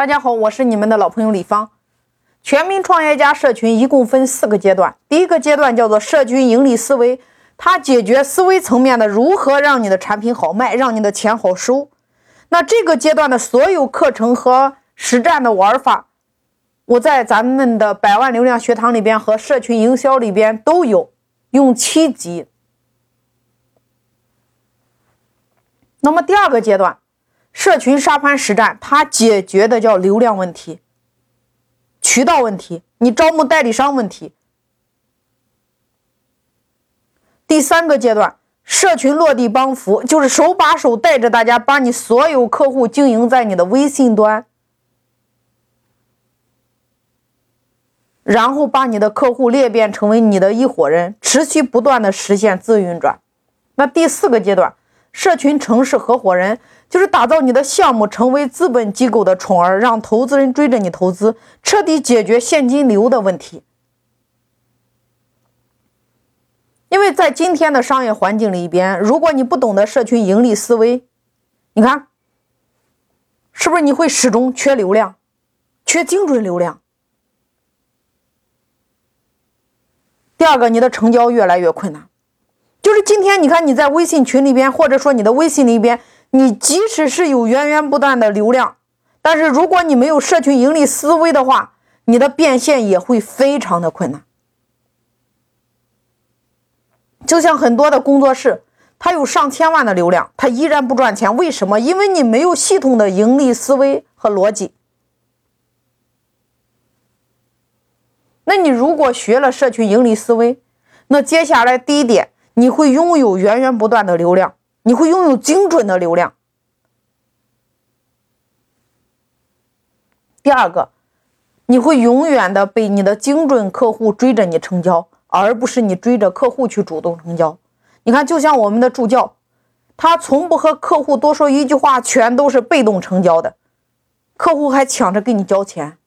大家好，我是你们的老朋友李芳。全民创业家社群一共分四个阶段，第一个阶段叫做社群盈利思维，它解决思维层面的如何让你的产品好卖，让你的钱好收。那这个阶段的所有课程和实战的玩法，我在咱们的百万流量学堂里边和社群营销里边都有，用七级。那么第二个阶段。社群沙盘实战，它解决的叫流量问题、渠道问题，你招募代理商问题。第三个阶段，社群落地帮扶，就是手把手带着大家，把你所有客户经营在你的微信端，然后把你的客户裂变成为你的一伙人，持续不断的实现自运转。那第四个阶段，社群城市合伙人。就是打造你的项目成为资本机构的宠儿，让投资人追着你投资，彻底解决现金流的问题。因为在今天的商业环境里边，如果你不懂得社群盈利思维，你看，是不是你会始终缺流量，缺精准流量？第二个，你的成交越来越困难。就是今天，你看你在微信群里边，或者说你的微信里边。你即使是有源源不断的流量，但是如果你没有社群盈利思维的话，你的变现也会非常的困难。就像很多的工作室，它有上千万的流量，它依然不赚钱，为什么？因为你没有系统的盈利思维和逻辑。那你如果学了社群盈利思维，那接下来第一点，你会拥有源源不断的流量。你会拥有精准的流量。第二个，你会永远的被你的精准客户追着你成交，而不是你追着客户去主动成交。你看，就像我们的助教，他从不和客户多说一句话，全都是被动成交的，客户还抢着给你交钱。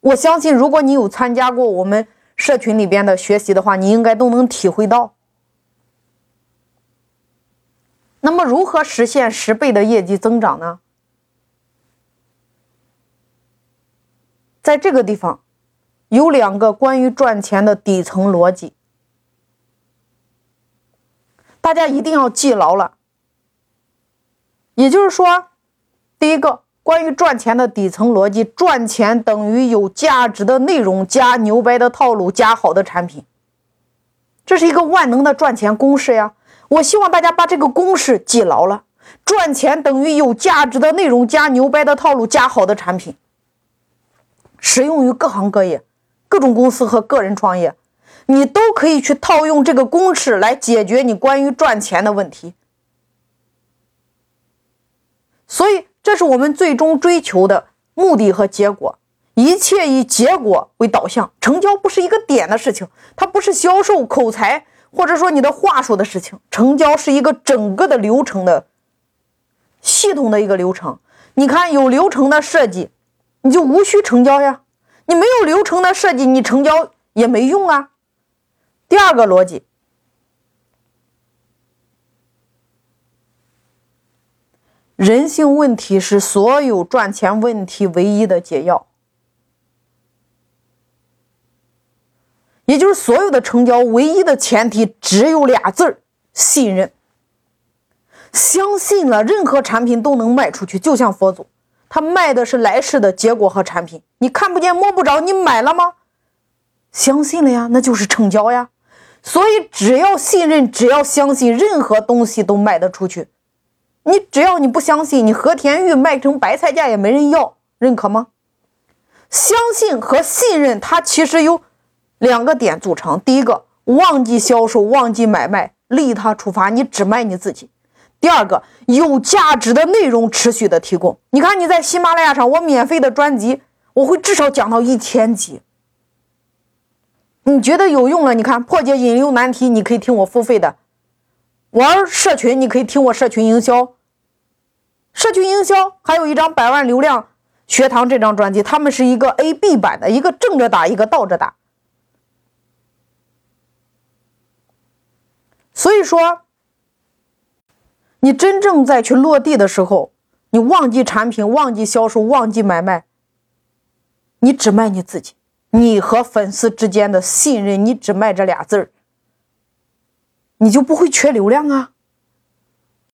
我相信，如果你有参加过我们社群里边的学习的话，你应该都能体会到。那么，如何实现十倍的业绩增长呢？在这个地方，有两个关于赚钱的底层逻辑，大家一定要记牢了。也就是说，第一个关于赚钱的底层逻辑，赚钱等于有价值的内容加牛掰的套路加好的产品，这是一个万能的赚钱公式呀。我希望大家把这个公式记牢了：赚钱等于有价值的内容加牛掰的套路加好的产品，适用于各行各业、各种公司和个人创业，你都可以去套用这个公式来解决你关于赚钱的问题。所以，这是我们最终追求的目的和结果，一切以结果为导向。成交不是一个点的事情，它不是销售口才。或者说你的话术的事情，成交是一个整个的流程的系统的一个流程。你看有流程的设计，你就无需成交呀。你没有流程的设计，你成交也没用啊。第二个逻辑，人性问题是所有赚钱问题唯一的解药。也就是所有的成交唯一的前提只有俩字儿：信任。相信了，任何产品都能卖出去。就像佛祖，他卖的是来世的结果和产品，你看不见摸不着，你买了吗？相信了呀，那就是成交呀。所以只要信任，只要相信，任何东西都卖得出去。你只要你不相信，你和田玉卖成白菜价也没人要，认可吗？相信和信任，它其实有。两个点组成，第一个忘记销售，忘记买卖，利他出发，你只卖你自己。第二个有价值的内容持续的提供。你看你在喜马拉雅上，我免费的专辑，我会至少讲到一千集。你觉得有用了？你看破解引流难题，你可以听我付费的；玩社群，你可以听我社群营销。社群营销还有一张百万流量学堂这张专辑，他们是一个 A B 版的，一个正着打，一个倒着打。所以说，你真正在去落地的时候，你忘记产品，忘记销售，忘记买卖，你只卖你自己，你和粉丝之间的信任，你只卖这俩字儿，你就不会缺流量啊。